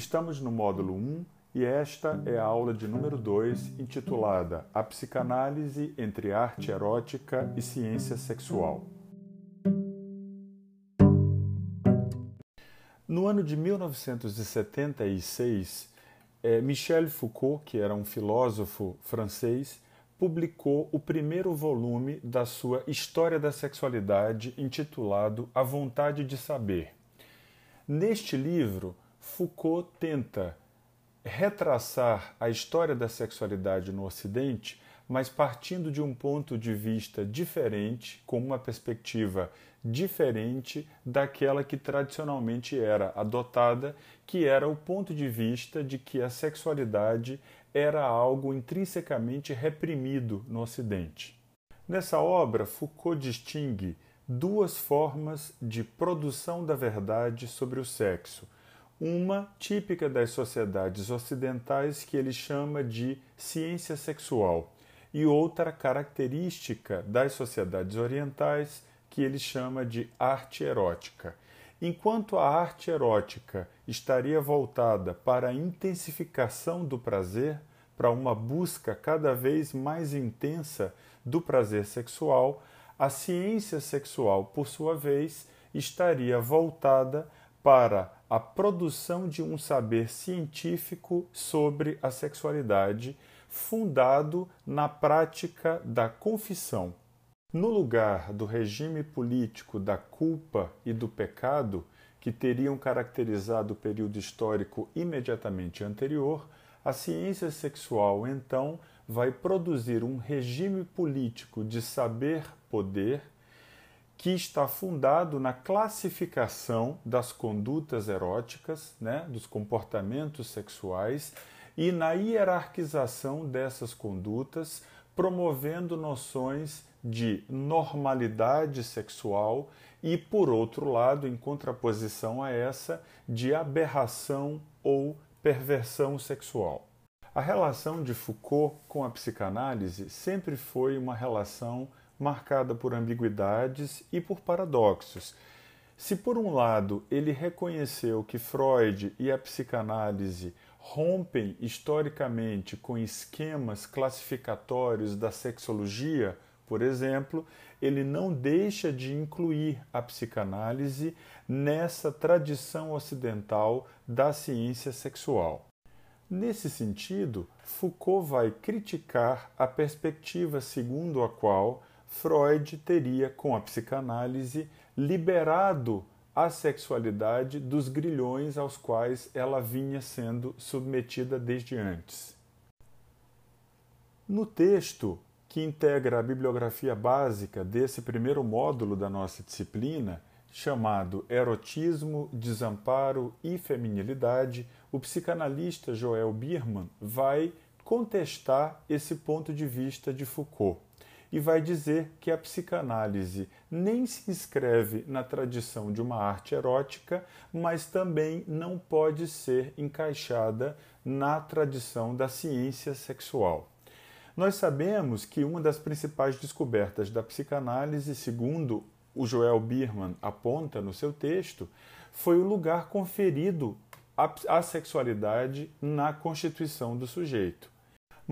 Estamos no módulo 1 e esta é a aula de número 2, intitulada A Psicanálise entre Arte Erótica e Ciência Sexual. No ano de 1976, eh, Michel Foucault, que era um filósofo francês, publicou o primeiro volume da sua História da Sexualidade, intitulado A Vontade de Saber. Neste livro, Foucault tenta retraçar a história da sexualidade no Ocidente, mas partindo de um ponto de vista diferente, com uma perspectiva diferente daquela que tradicionalmente era adotada, que era o ponto de vista de que a sexualidade era algo intrinsecamente reprimido no Ocidente. Nessa obra, Foucault distingue duas formas de produção da verdade sobre o sexo uma típica das sociedades ocidentais que ele chama de ciência sexual, e outra característica das sociedades orientais que ele chama de arte erótica. Enquanto a arte erótica estaria voltada para a intensificação do prazer, para uma busca cada vez mais intensa do prazer sexual, a ciência sexual, por sua vez, estaria voltada para a produção de um saber científico sobre a sexualidade, fundado na prática da confissão. No lugar do regime político da culpa e do pecado, que teriam caracterizado o período histórico imediatamente anterior, a ciência sexual então vai produzir um regime político de saber-poder que está fundado na classificação das condutas eróticas, né, dos comportamentos sexuais e na hierarquização dessas condutas, promovendo noções de normalidade sexual e, por outro lado, em contraposição a essa, de aberração ou perversão sexual. A relação de Foucault com a psicanálise sempre foi uma relação marcada por ambiguidades e por paradoxos. Se, por um lado, ele reconheceu que Freud e a psicanálise rompem historicamente com esquemas classificatórios da sexologia, por exemplo, ele não deixa de incluir a psicanálise nessa tradição ocidental da ciência sexual. Nesse sentido, Foucault vai criticar a perspectiva segundo a qual Freud teria, com a psicanálise, liberado a sexualidade dos grilhões aos quais ela vinha sendo submetida desde antes. No texto que integra a bibliografia básica desse primeiro módulo da nossa disciplina, chamado Erotismo, Desamparo e Feminilidade, o psicanalista Joel Birman vai contestar esse ponto de vista de Foucault e vai dizer que a psicanálise nem se inscreve na tradição de uma arte erótica, mas também não pode ser encaixada na tradição da ciência sexual. Nós sabemos que uma das principais descobertas da psicanálise, segundo o Joel Birman aponta no seu texto, foi o lugar conferido à sexualidade na constituição do sujeito.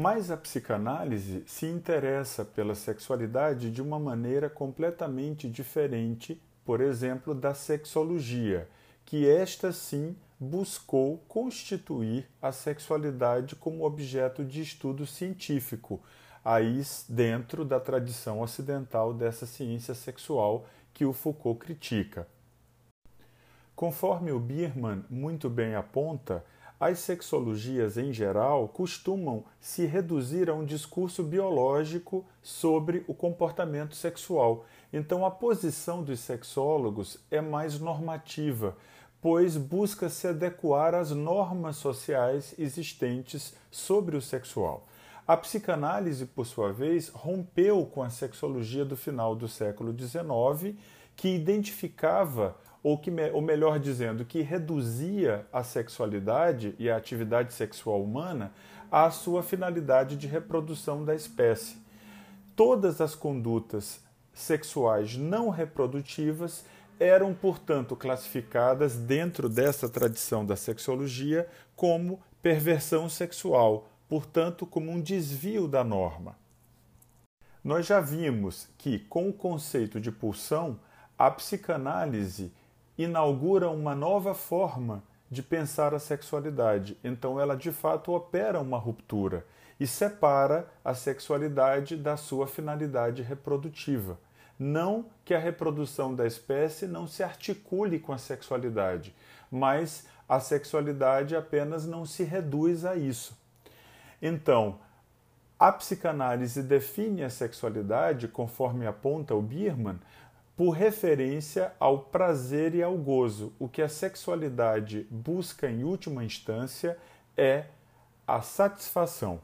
Mas a psicanálise se interessa pela sexualidade de uma maneira completamente diferente, por exemplo, da sexologia, que esta sim buscou constituir a sexualidade como objeto de estudo científico, aí dentro da tradição ocidental dessa ciência sexual que o Foucault critica. Conforme o Biermann muito bem aponta, as sexologias em geral costumam se reduzir a um discurso biológico sobre o comportamento sexual. Então, a posição dos sexólogos é mais normativa, pois busca se adequar às normas sociais existentes sobre o sexual. A psicanálise, por sua vez, rompeu com a sexologia do final do século XIX, que identificava ou que ou melhor dizendo, que reduzia a sexualidade e a atividade sexual humana à sua finalidade de reprodução da espécie. Todas as condutas sexuais não reprodutivas eram, portanto, classificadas dentro dessa tradição da sexologia como perversão sexual, portanto, como um desvio da norma. Nós já vimos que, com o conceito de pulsão, a psicanálise inaugura uma nova forma de pensar a sexualidade. Então, ela de fato opera uma ruptura e separa a sexualidade da sua finalidade reprodutiva. Não que a reprodução da espécie não se articule com a sexualidade, mas a sexualidade apenas não se reduz a isso. Então, a psicanálise define a sexualidade, conforme aponta o Birman, por referência ao prazer e ao gozo. O que a sexualidade busca em última instância é a satisfação.